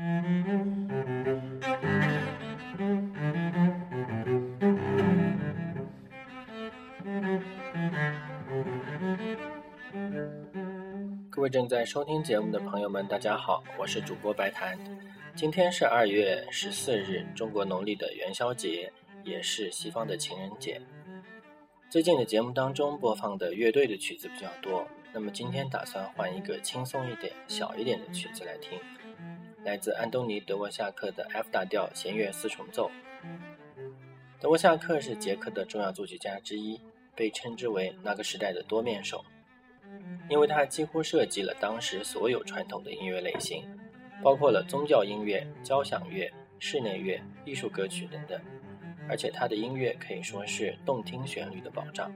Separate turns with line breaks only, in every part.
各位正在收听节目的朋友们，大家好，我是主播白檀。今天是二月十四日，中国农历的元宵节，也是西方的情人节。最近的节目当中播放的乐队的曲子比较多，那么今天打算换一个轻松一点、小一点的曲子来听，来自安东尼·德沃夏克的 F 大调弦乐四重奏。德沃夏克是捷克的重要作曲家之一，被称之为那个时代的多面手，因为他几乎涉及了当时所有传统的音乐类型，包括了宗教音乐、交响乐、室内乐、艺术歌曲等等，而且他的音乐可以说是动听旋律的保障。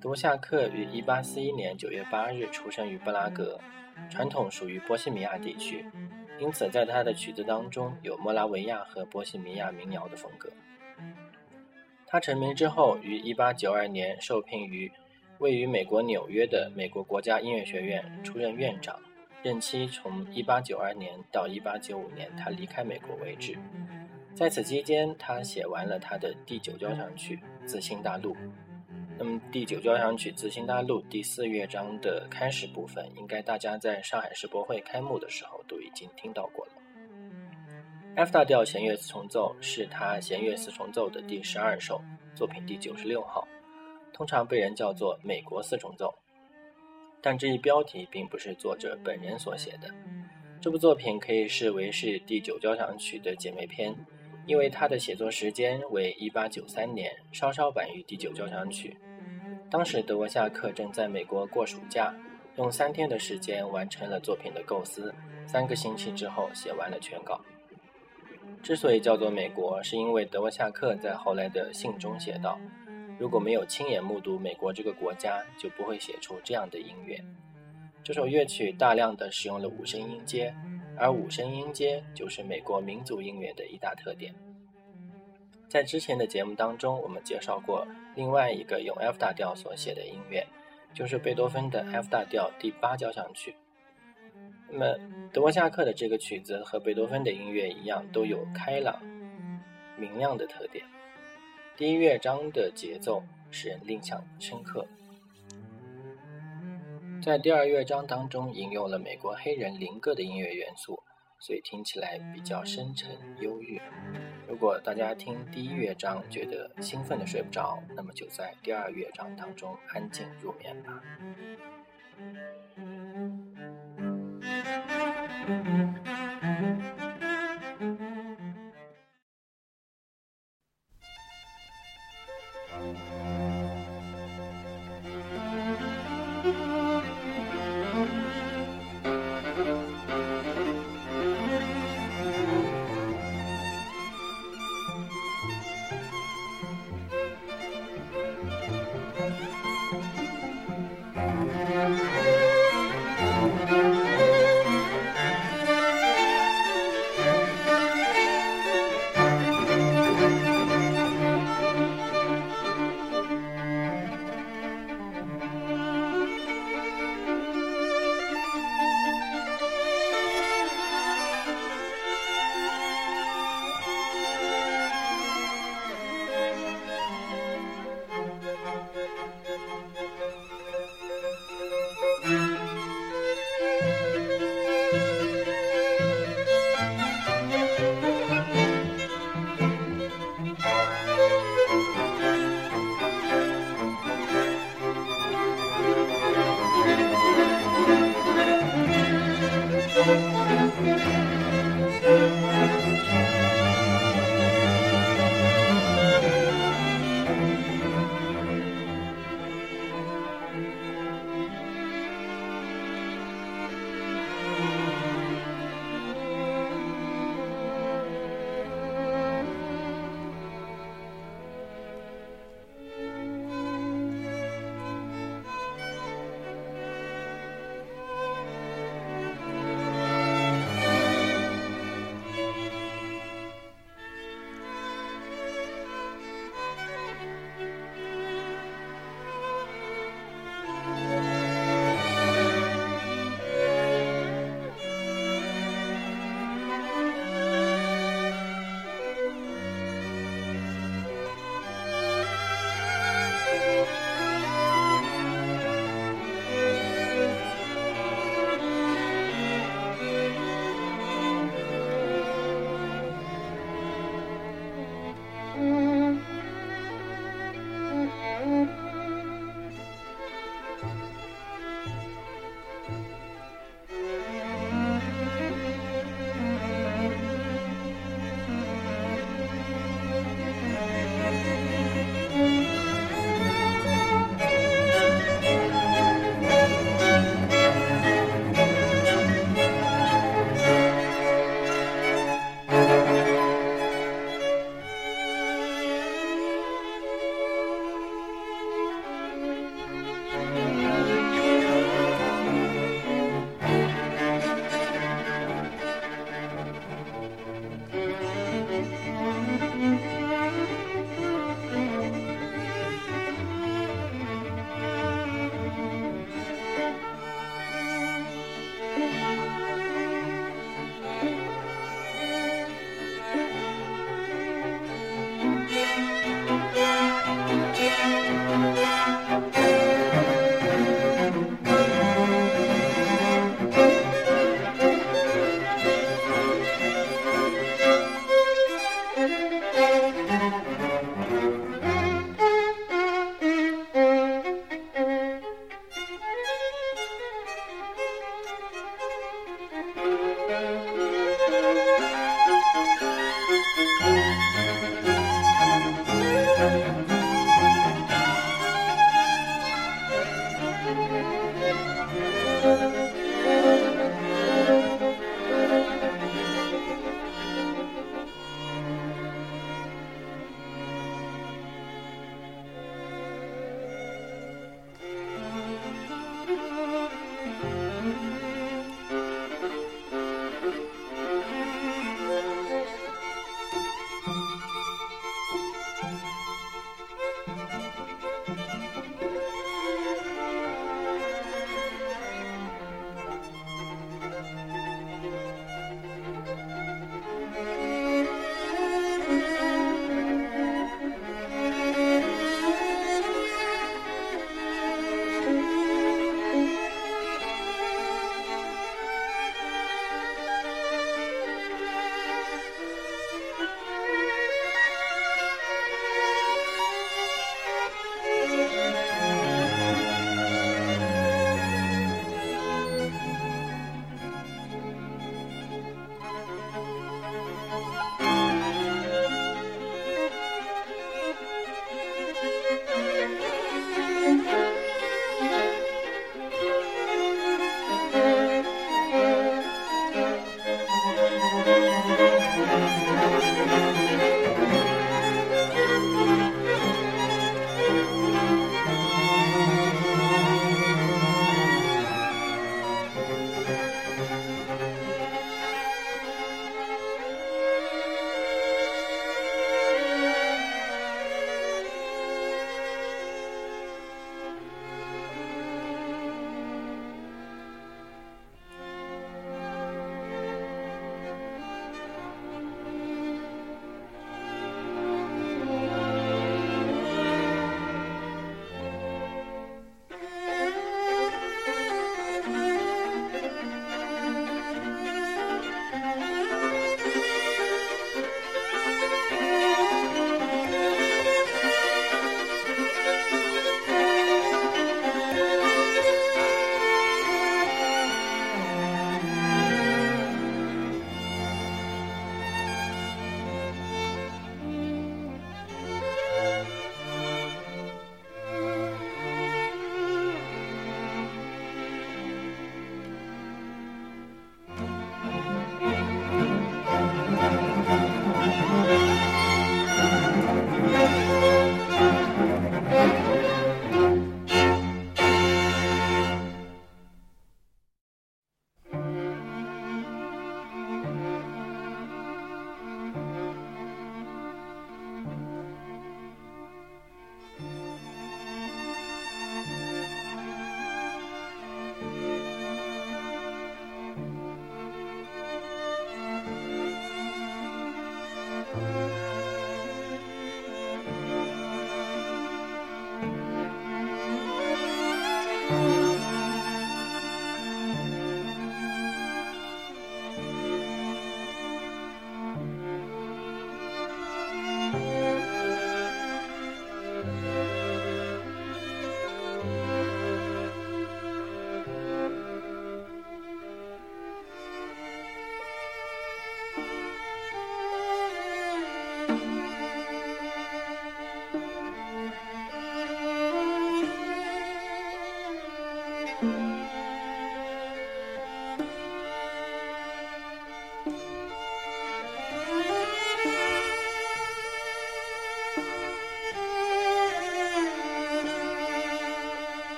德沃夏克于1841年9月8日出生于布拉格，传统属于波西米亚地区，因此在他的曲子当中有莫拉维亚和波西米亚民谣的风格。他成名之后，于1892年受聘于位于美国纽约的美国国家音乐学院，出任院长，任期从1892年到1895年他离开美国为止。在此期间，他写完了他的第九交响曲《自新大陆》。那么，第九交响曲《自新大陆》第四乐章的开始部分，应该大家在上海世博会开幕的时候经听到过了。F 大调弦乐四重奏是他弦乐四重奏的第十二首，作品第九十六号，通常被人叫做美国四重奏。但这一标题并不是作者本人所写的。这部作品可以视为是第九交响曲的姐妹篇，因为它的写作时间为一八九三年，稍稍晚于第九交响曲。当时德沃夏克正在美国过暑假，用三天的时间完成了作品的构思，三个星期之后写完了全稿。之所以叫做美国，是因为德沃夏克在后来的信中写道：“如果没有亲眼目睹美国这个国家，就不会写出这样的音乐。”这首乐曲大量的使用了五声音阶，而五声音阶就是美国民族音乐的一大特点。在之前的节目当中，我们介绍过另外一个用 F 大调所写的音乐，就是贝多芬的 F 大调第八交响曲。那么，德沃夏克的这个曲子和贝多芬的音乐一样，都有开朗、明亮的特点。第一乐章的节奏使人印象深刻，在第二乐章当中引用了美国黑人灵歌的音乐元素，所以听起来比较深沉忧郁。如果大家听第一乐章觉得兴奋的睡不着，那么就在第二乐章当中安静入眠吧。Müzik